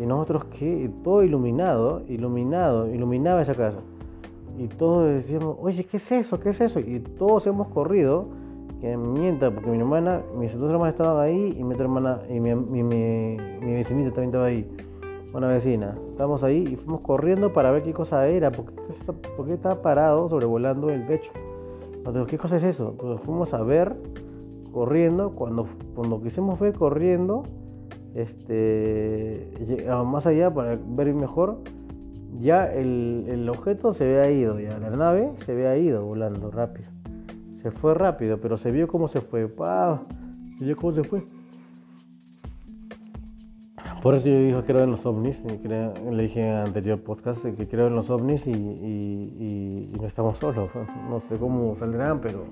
y nosotros que todo iluminado, iluminado, iluminaba esa casa y todos decíamos, oye, ¿qué es eso? ¿Qué es eso? Y todos hemos corrido, que mienta, porque mi hermana, mis dos hermanas estaban ahí y mi otra hermana, y mi, mi, mi, vecinita también estaba ahí, una vecina. Estábamos ahí y fuimos corriendo para ver qué cosa era, porque, porque estaba parado sobrevolando el techo. Entonces, ¿qué cosa es eso? Entonces fuimos a ver, corriendo, cuando, cuando quisimos ver corriendo, este, más allá para ver mejor, ya el, el, objeto se había ido, ya la nave se había ido volando rápido. Se fue rápido, pero se vio cómo se fue. Se vio cómo se fue. Por eso yo dije creo en los ovnis, le dije en el anterior podcast que creo en los ovnis y, no estamos solos. No sé cómo saldrán, pero,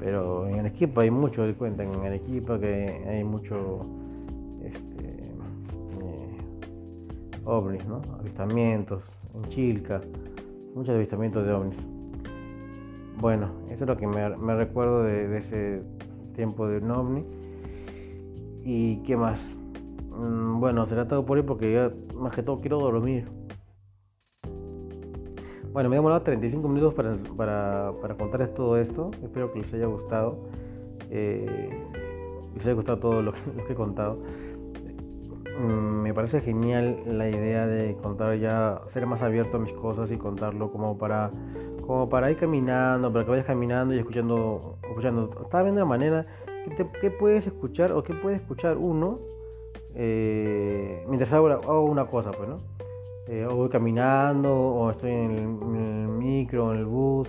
pero en equipo hay mucho, cuentan en equipo que hay mucho ovnis, ¿no? Avistamientos en Chilca, muchos avistamientos de ovnis. Bueno, eso es lo que me, recuerdo de, ese tiempo de un ovni. ¿Y qué más? Mm, bueno, será todo por ahí porque ya más que todo quiero dormir. Bueno, me he demorado 35 minutos para, para, contarles todo esto. Espero que les haya gustado. Eh, les haya gustado todo lo que, he contado. Mm, me parece genial la idea de contar ya, ser más abierto a mis cosas y contarlo como para, como para ir caminando, para que vayas caminando y escuchando. escuchando. Estaba viendo la manera que, puedes escuchar o que puede escuchar uno eh, mientras hago, una cosa, pues, ¿no? Eh, o voy caminando, o estoy en el, micro, en el bus,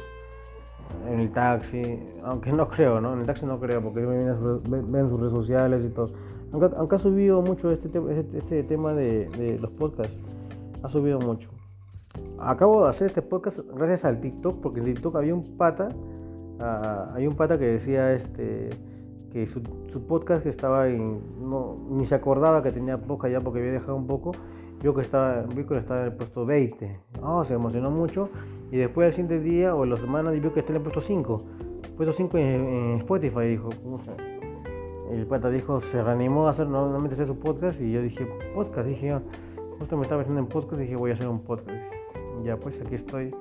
en el taxi, aunque no creo, ¿no? En el taxi no creo, porque ven, ven sus redes sociales y todo. Aunque, ha subido mucho este, este, este tema de, los podcasts, ha subido mucho. Acabo de hacer este podcast gracias al TikTok, porque en TikTok había un pata, uh, hay un pata que decía, este que su, podcast estaba en, no, ni se acordaba que tenía poca ya porque había dejado un poco, vio que estaba, vio que estaba en el puesto 20, oh, se emocionó mucho. Y después al siguiente día o en la semana vio que está en el puesto 5, puesto 5 en, Spotify, dijo, el pata dijo, se reanimó a hacer nuevamente hacer su podcast y yo dije, podcast, dije justo me estaba haciendo en podcast, dije voy a hacer un podcast, ya pues aquí estoy,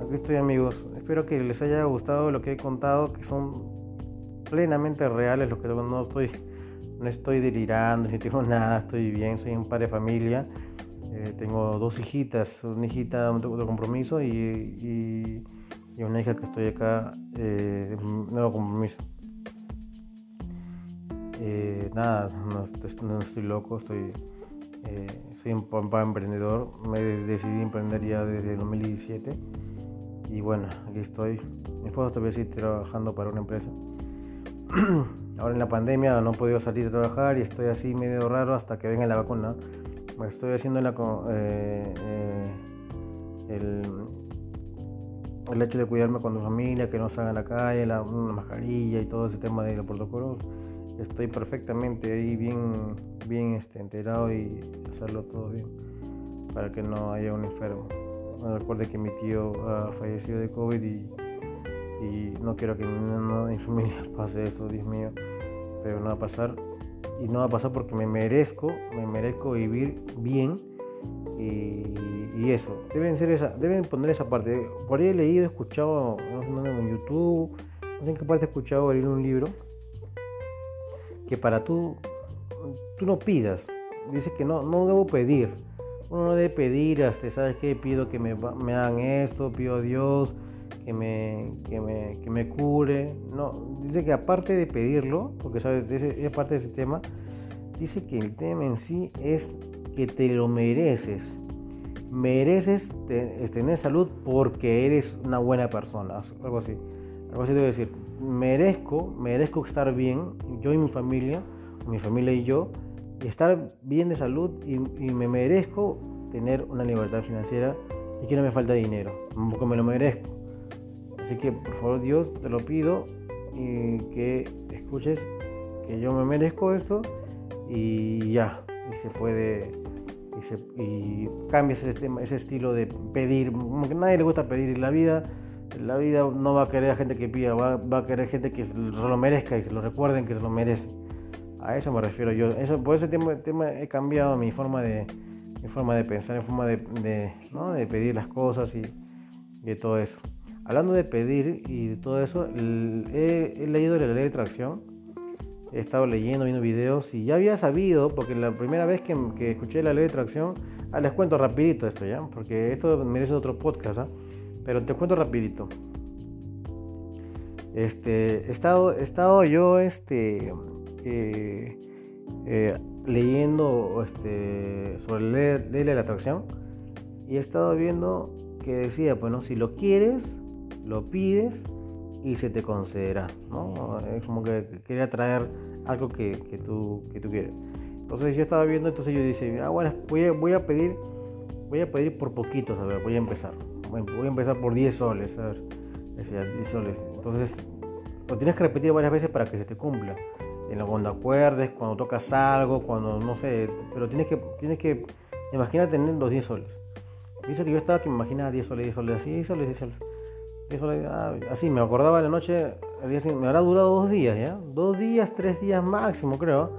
aquí estoy amigos, espero que les haya gustado lo que he contado, que son plenamente reales, lo que no estoy, no estoy delirando, ni tengo nada, estoy bien, soy un padre de familia, eh, tengo dos hijitas, una hijita de compromiso y, y, una hija que estoy acá eh, nuevo compromiso. Eh, nada, no, estoy loco, estoy, eh, soy un papá emprendedor, me decidí emprender ya desde el 2017 y bueno, aquí estoy. Mi esposo todavía sigue trabajando para una empresa ahora en la pandemia no he podido salir a trabajar y estoy así medio raro hasta que venga la vacuna. Me estoy haciendo la, eh, eh, el, el, hecho de cuidarme con mi familia, que no salga a la calle, la, mascarilla y todo ese tema de los protocolos. Estoy perfectamente ahí bien, bien este, enterado y hacerlo todo bien para que no haya un enfermo. recuerde que mi tío ha fallecido de COVID y y no quiero que mi familia pase eso, Dios mío, pero no va a pasar y no va a pasar porque me merezco, me merezco vivir bien y, eso, deben ser esa, deben poner esa parte. Por ahí he leído, he escuchado, no sé, en YouTube, no sé en qué parte he escuchado leer un libro que para tú, tú no pidas, dice que no, no debo pedir, uno no debe pedir, hasta, ¿sabes qué? Pido que me, me hagan esto, pido a Dios, que me, que me, que me cure. No, dice que aparte de pedirlo, porque sabes, es parte de ese tema, dice que el tema en sí es que te lo mereces. Mereces tener salud porque eres una buena persona, algo así. Algo así debo decir. Merezco, merezco estar bien, yo y mi familia, mi familia y yo, estar bien de salud y, me merezco tener una libertad financiera y que no me falta dinero, porque me lo merezco. Así que por favor Dios, te lo pido y que escuches que yo me merezco esto y ya, y se puede, y, se, cambias ese, ese estilo de pedir, como que nadie le gusta pedir en la vida, la vida no va a querer a gente que pida, va, a querer gente que se lo merezca y que lo recuerden que se lo merece. A eso me refiero yo. Eso, por ese tema, tema he cambiado mi forma de, mi forma de pensar, mi forma de, ¿no? de pedir las cosas y de todo eso. Hablando de pedir y de todo eso, he, leído la ley de atracción, he estado leyendo, viendo videos y ya había sabido, porque la primera vez que, escuché la ley de atracción, ah, les cuento rapidito esto ya, porque esto merece otro podcast, ¿ah? Pero te cuento rapidito. Este, he estado, he estado yo este, eh, eh, leyendo este, sobre la ley de la atracción y he estado viendo que decía, bueno, si lo quieres, lo pides y se te concederá, ¿no? Es como que quería traer algo que, que, tú, que tú quieres. Entonces yo estaba viendo, entonces yo dije, ah, bueno, voy a, voy a pedir, voy a pedir por poquitos, a ver, voy a empezar. Voy a empezar por 10 soles, a ver, decía 10 soles. Entonces, lo tienes que repetir varias veces para que se te cumpla. Cuando acuerdes, cuando tocas algo, cuando no sé, pero tienes que, tienes que, imagina tener los 10 soles. Dice que yo estaba que me imaginaba 10 soles, 10 soles, así, 10 soles, 10 soles. Ah, así, me acordaba la noche, me habrá durado dos días, ¿ya? Dos días, tres días máximo, creo.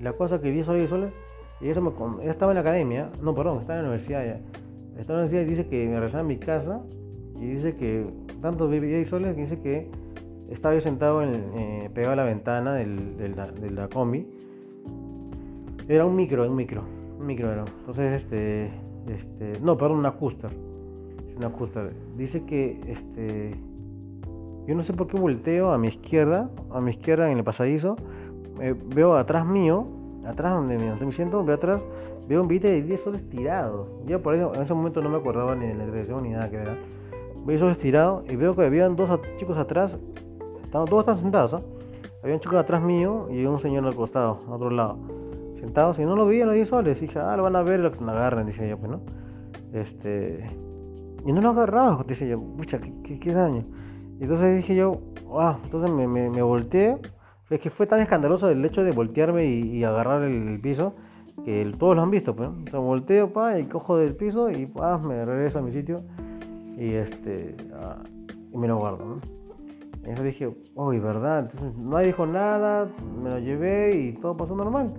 la cosa que 10 soles, 10 soles, y eso me, estaba en la academia, no, perdón, estaba en la universidad ya. Estaba en la universidad y dice que me regresaba a mi casa y dice que tanto 10 soles que dice que estaba yo sentado en, eh, pegado a la ventana del, de la combi. Era un micro, un micro, un micro era. Entonces, este, este, no, perdón, una Custer una justa. Dice que este, yo no sé por qué volteo a mi izquierda, a mi izquierda en el pasadizo, eh, veo atrás mío, atrás donde, me siento, veo atrás, veo un billete de 10 soles tirado. Yo por eso en ese momento no me acordaba ni de la dirección ni nada que era. Veo soles tirado y veo que habían dos chicos atrás, estaban, todos están sentados, ¿ah? Había un chico atrás mío y un señor al costado, a otro lado. Sentados y no lo veían los 10 soles. Dije, ah, lo van a ver, lo que me agarren, dije yo, pues, ¿no? Este, y no lo agarraba, dice yo, pucha, ¿qué, qué, daño. Y entonces dije yo, wow, entonces me, me, me, volteé. Es que fue tan escandaloso el hecho de voltearme y, agarrar el, piso que todos lo han visto, pues. O volteo, pa, y cojo del piso y pa, me regreso a mi sitio y este y me lo guardo, ¿no? Y dije, uy, ¿verdad? Entonces nadie dijo nada, me lo llevé y todo pasó normal.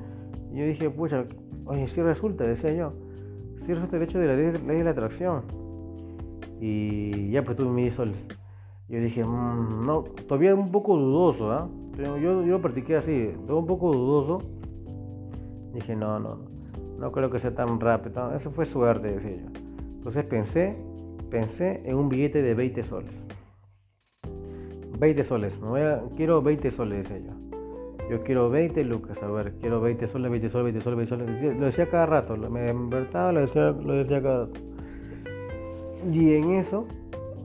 Y yo dije, pucha, oye, sí resulta, decía yo, sí resulta el hecho de la ley de la atracción y ya pues tuve mis soles. Yo dije, mmm, no, todavía un poco dudoso, ¿ah? Yo, yo practiqué así, todo un poco dudoso. Dije, no, no, no creo que sea tan rápido. Eso fue suerte, decía yo. Entonces pensé, pensé en un billete de 20 soles. 20 soles, me voy a, quiero 20 soles, decía yo. Yo quiero 20 lucas, a ver, quiero 20 soles, 20 soles, 20 soles, 20 soles. Lo decía cada rato, me despertaba, lo decía, lo decía cada rato. Y en eso,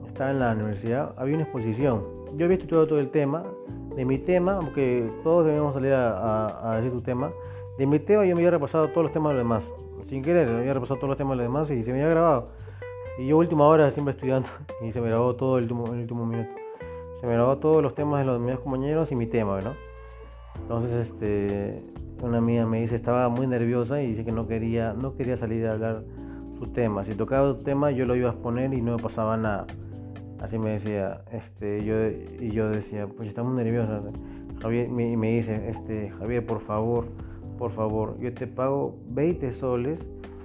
estaba en la universidad, había una exposición. Yo había estudiado todo el tema, de mi tema, porque todos debemos salir a, decir tu tema. De mi tema yo me había repasado todos los temas de los demás. Sin querer, me había repasado todos los temas de los demás y se me había grabado. Y yo última hora siempre estudiando y se me grabó todo el último, el último minuto. Se me grabó todos los temas de los demás compañeros y mi tema, ¿no? Entonces, este, una amiga me dice, estaba muy nerviosa y dice que no quería, no quería salir a hablar tema. Si tocaba tu tema, yo lo iba a exponer y no me pasaba nada. Así me decía, este, yo, y yo decía, pues estamos nerviosos. Javier, y me dice, este, Javier, por favor, por favor, yo te pago 20 soles,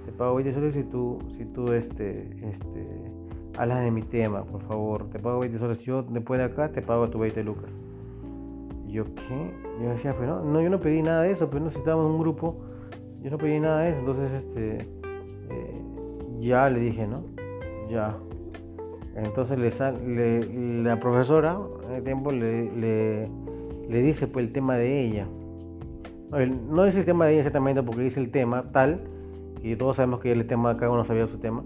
te pago 20 soles si tú, si tú, este, este, hablas de mi tema, por favor, te pago 20 soles. Yo después de acá te pago tu 20 lucas. Yo, ¿qué? Yo decía, pues no, no, yo no pedí nada de eso, pero no, si estábamos en un grupo, yo no pedí nada de eso, entonces, este, eh, ya le dije, ¿no? Ya. Entonces le, la profesora en el tiempo le, dice pues el tema de ella. No dice el tema de ella exactamente porque dice el tema tal y todos sabemos que el tema cada uno sabía su tema.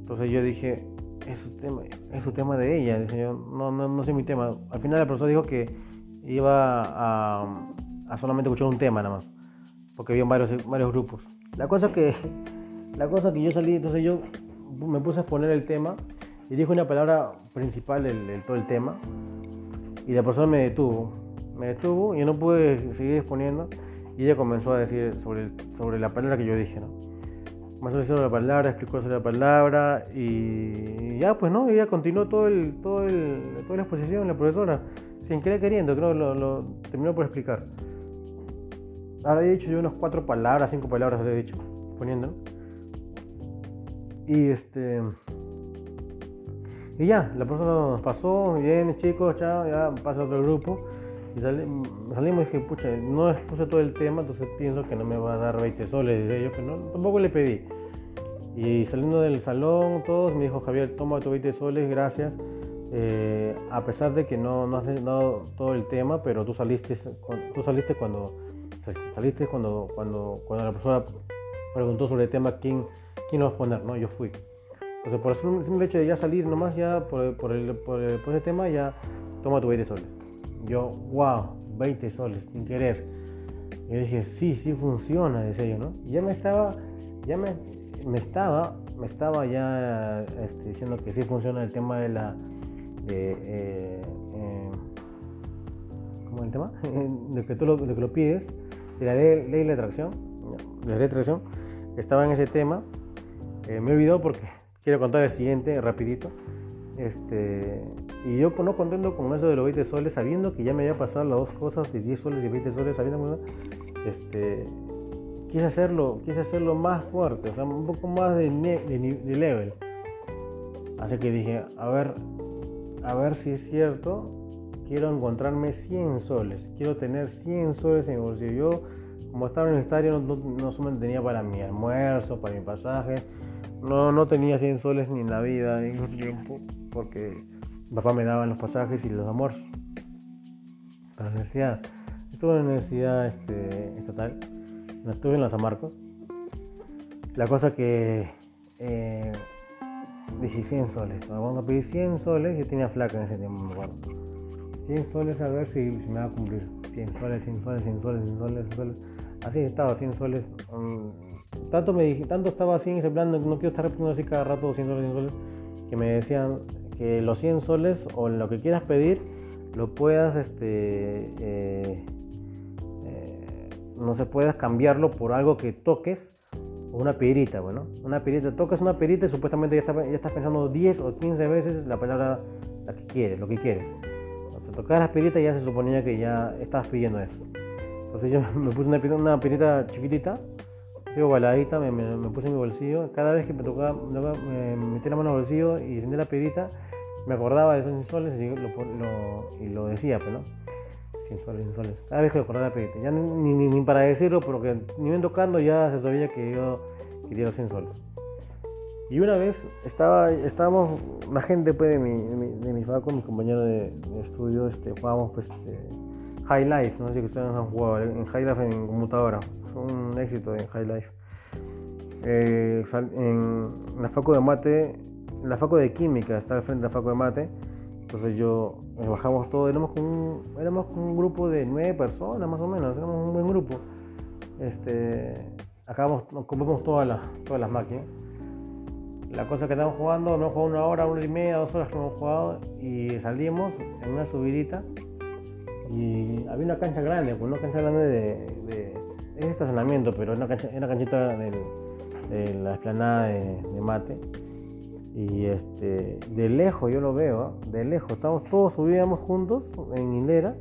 Entonces yo dije, es su tema, es su tema de ella. Dice yo, no, no, no sé mi tema. Al final el profesor dijo que iba a, a solamente escuchar un tema nada más, porque había varios, varios grupos. La cosa que la cosa que yo salí, entonces yo me puse a exponer el tema y dijo una palabra principal del, todo el tema y la persona me detuvo. Me detuvo y no pude seguir exponiendo y ella comenzó a decir sobre, sobre la palabra que yo dije, ¿no? Decir sobre la palabra, explicó sobre la palabra y ya pues no, ella continuó todo el, todo el, toda la exposición, la profesora, sin querer queriendo, creo lo, lo terminó por explicar. Ahora he dicho yo unas cuatro palabras, cinco palabras he dicho, poniendo. Y este. Y ya, la persona nos pasó, bien chicos, chao, ya pasa otro grupo. Y salimos y dije, pucha, no expuse todo el tema, entonces pienso que no me va a dar 20 soles. Yo, pero no, tampoco le pedí. Y saliendo del salón, todos me dijo, Javier, toma tu 20 soles, gracias. Eh, a pesar de que no, no has dado todo el tema, pero tú saliste, tú saliste cuando saliste cuando, cuando, cuando la persona preguntó sobre el tema quién quién lo va a poner, ¿no? Yo fui. Entonces, por el simple hecho de ya salir nomás, ya por, por, el, por, ese tema, ya toma tu 20 soles. Yo, wow, 20 soles, sin querer. Y dije, sí, sí funciona, decía yo, ¿no? Y ya me estaba, ya me, me estaba, me estaba ya este, diciendo que sí funciona el tema de la, eh, eh, ¿cómo el tema? de que tú lo, de que lo pides, de la ley, de atracción, de la ley de atracción, estaba en ese tema. Eh, me he olvidado porque quiero contar el siguiente, rapidito. Este, y yo no contento con eso de los 20 soles, sabiendo que ya me había pasado las dos cosas de 10 soles y 20 soles, sabiendo este, quise hacerlo, quise hacerlo más fuerte, un poco más de, de, level. Así que dije, a ver, a ver si es cierto, quiero encontrarme 100 soles, quiero tener 100 soles en bolsillo. Yo, como estaba en el estadio, no, no, no tenía para mi almuerzo, para mi pasaje, no, no tenía 100 soles ni en la vida en ese tiempo, porque papá me daba los pasajes y los almuerzos. La universidad. Estuve en la universidad este, estatal, estuve en la San Marcos. La cosa que eh, dije 100 soles, vamos a pedir 100 soles, yo tenía flaca en ese tiempo, me acuerdo. 100 soles a ver si, me va a cumplir. 100 soles, 100 soles, 100 soles, 100 soles, 100 soles. Así estaba, 100 soles. Um, tanto me dije, tanto estaba así en ese plan, no quiero estar repitiendo así cada rato 100 soles, 100 soles, que me decían que los 100 soles o lo que quieras pedir lo puedas, este, eh, eh, no se puedas cambiarlo por algo que toques una piedrita, bueno, una piedrita, tocas una piedrita y supuestamente ya, ya estás pensando 10 o 15 veces la palabra la que quieres, lo que quieres. O sea, tocar las piedritas ya se suponía que ya estabas pidiendo eso. Entonces yo me puse una, una piedrita chiquitita sigo baladita, me, me, puse en mi bolsillo. Cada vez que me tocaba, me metí la mano en el bolsillo y sentí la pedita, me acordaba de esos 100 soles y lo, y lo decía, pues, no. 100 soles, 100 soles. Cada vez que me acordaba la pedita. Ya ni, ni, para decirlo, porque ni bien tocando ya se sabía que yo quería los 100 soles. Y una vez estaba, estábamos, la gente pues, de mi, de mi, de mi mis compañeros de, estudio, este, jugábamos pues, este, High Life, no sé si ustedes han jugado en High Life en computadora un éxito en High Life. Eh, en la facu de mate, la facu de química está al frente de la facu de mate. Entonces yo eh, bajamos todo, éramos éramos un grupo de nueve personas más o menos, éramos un buen grupo. Este, acabamos, compramos todas las, todas las máquinas. La cosa que estamos jugando, no jugado una hora, una hora y media, dos horas que hemos jugado y salimos en una subidita y había una cancha grande, pues una cancha grande de es estacionamiento, pero es una, canchita de la esplanada de, mate. Y este, de lejos yo lo veo, ¿ah? de lejos, estamos todos subíamos juntos en hilera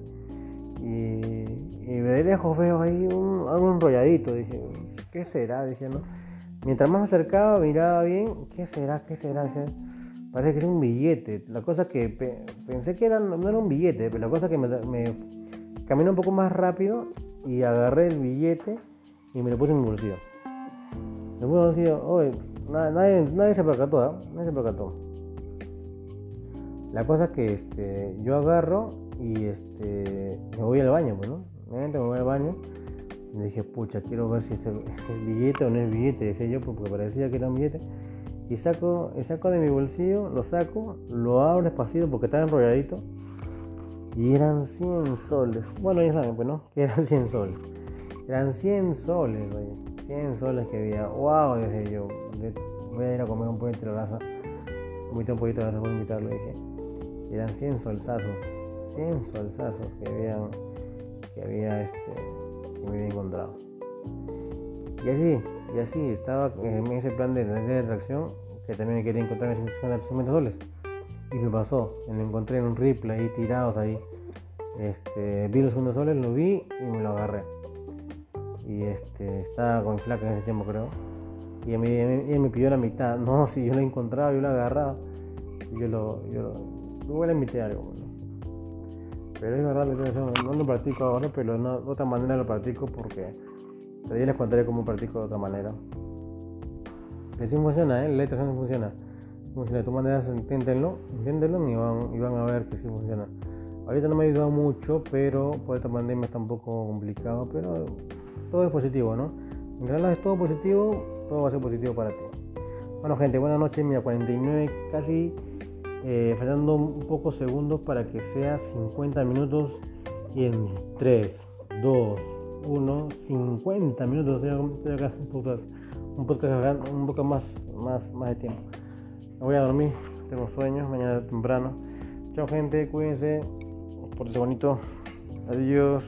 y, de lejos veo ahí un, algo enrolladito. Dije, ¿qué será? Dije. Mientras más acercaba, miraba bien, ¿qué será? ¿Qué será? Parece que es un billete. La cosa que pensé que era, no era un billete, pero la cosa que me, me caminé un poco más rápido y agarré el billete y me lo puse en mi bolsillo. Me puse en bolsillo, oye, nadie, nadie, se percató, ¿eh? nadie se percató. La cosa que este, yo agarro y este, me voy al baño, pues, ¿no? Me voy al baño y dije, pucha, quiero ver si este, este, es billete o no es billete, decía yo, porque parecía que era un billete. Y saco, y saco de mi bolsillo, lo saco, lo abro despacito porque estaba enrolladito y eran 100 soles. Bueno, ya saben, pues no, que eran 100 soles. Eran 100 soles, güey. 100 soles que había. ¡Wow! Dije yo, voy a ir a comer un poquito de grasa. Un poquito, un poquito de voy a invitarlo, dije. Eran 100 solsazos. 100 solsazos que había, que había, este, que me había encontrado. Y así, y así, estaba en ese plan de, de atracción que también quería encontrar en 50 soles. Y me pasó, me lo encontré en un ripple ahí tirados ahí. Este, vi los segundos soles, lo vi y me lo agarré. Y este, estaba con flaca en ese tiempo creo. Y él me, pidió la mitad. No, si yo lo he encontrado, yo agarrado. Y yo lo, yo lo, le invité algo. Pero es verdad, no lo practico ahora, pero de otra manera lo practico porque todavía les contaré cómo practico de otra manera. Así funciona, ¿eh? La no funciona funciona de tu manera, inténtenlo, inténtenlo y van, y van a ver que sí funciona. Ahorita no me ha ayudado mucho, pero por esta pandemia está un poco complicado, pero todo es positivo, ¿no? En realidad es todo positivo, todo va a ser positivo para ti. Bueno gente, buenas noches, mira, 49, casi eh, faltando un poco segundos para que sea 50 minutos y en 3, 2, 1, 50 minutos. Un podcast, un podcast, un poco más, más, más de tiempo. Me voy a dormir, tengo sueños, mañana temprano. Chao gente, cuídense, por ese bonito. Adiós.